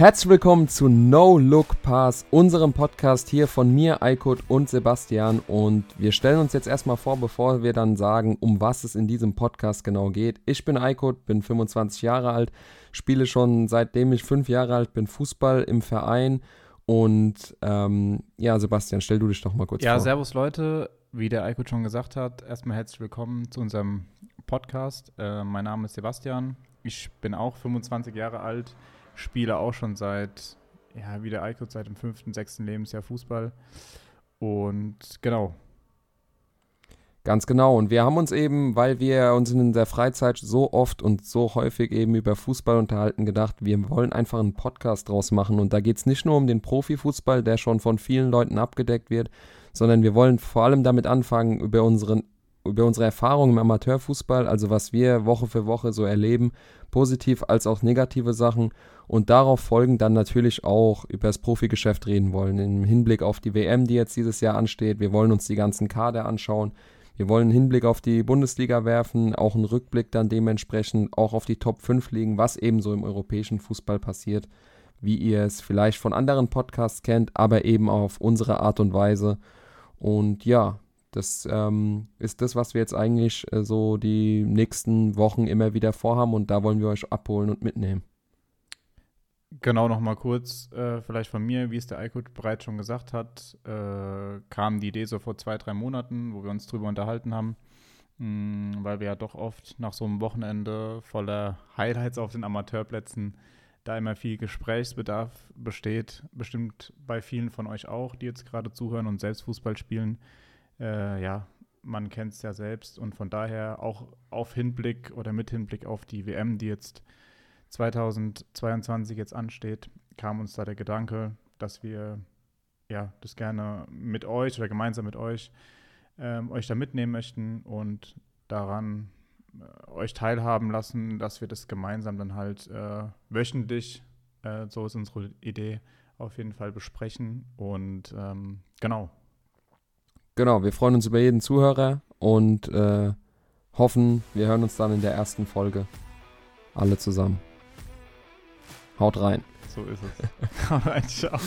Herzlich willkommen zu No Look Pass, unserem Podcast hier von mir, Eikut und Sebastian. Und wir stellen uns jetzt erstmal vor, bevor wir dann sagen, um was es in diesem Podcast genau geht. Ich bin Eikut, bin 25 Jahre alt, spiele schon seitdem ich fünf Jahre alt bin Fußball im Verein. Und ähm, ja, Sebastian, stell du dich doch mal kurz ja, vor. Ja, servus Leute. Wie der Eikut schon gesagt hat, erstmal herzlich willkommen zu unserem Podcast. Äh, mein Name ist Sebastian. Ich bin auch 25 Jahre alt spiele auch schon seit, ja, wie der Eikut, seit dem fünften, sechsten Lebensjahr Fußball. Und genau. Ganz genau. Und wir haben uns eben, weil wir uns in der Freizeit so oft und so häufig eben über Fußball unterhalten, gedacht, wir wollen einfach einen Podcast draus machen. Und da geht es nicht nur um den Profifußball, der schon von vielen Leuten abgedeckt wird, sondern wir wollen vor allem damit anfangen, über unseren über unsere Erfahrungen im Amateurfußball, also was wir Woche für Woche so erleben, positiv als auch negative Sachen und darauf folgen dann natürlich auch über das Profigeschäft reden wollen, im Hinblick auf die WM, die jetzt dieses Jahr ansteht. Wir wollen uns die ganzen Kader anschauen. Wir wollen einen Hinblick auf die Bundesliga werfen, auch einen Rückblick dann dementsprechend auch auf die Top 5 liegen, was eben so im europäischen Fußball passiert, wie ihr es vielleicht von anderen Podcasts kennt, aber eben auf unsere Art und Weise. Und ja, das ähm, ist das, was wir jetzt eigentlich äh, so die nächsten Wochen immer wieder vorhaben und da wollen wir euch abholen und mitnehmen. Genau, nochmal kurz, äh, vielleicht von mir, wie es der Eikut bereits schon gesagt hat, äh, kam die Idee so vor zwei, drei Monaten, wo wir uns drüber unterhalten haben, mh, hm, weil wir ja doch oft nach so einem Wochenende voller Highlights auf den Amateurplätzen da immer viel Gesprächsbedarf besteht, bestimmt bei vielen von euch auch, die jetzt gerade zuhören und selbst Fußball spielen äh, ja, man kennt es ja selbst. Und von daher auch auf Hinblick oder mit Hinblick auf die WM, die jetzt 2022 jetzt ansteht, kam uns da der Gedanke, dass wir ja das gerne mit euch oder gemeinsam mit euch ähm, euch da mitnehmen möchten und daran äh, euch teilhaben lassen, dass wir das gemeinsam dann halt äh, wöchentlich, äh, so ist unsere Idee, auf jeden Fall besprechen. Und ähm, genau, Genau, wir freuen uns über jeden Zuhörer und äh, hoffen, wir hören uns dann in der ersten Folge alle zusammen. Haut rein. So ist es. Haut rein, ciao.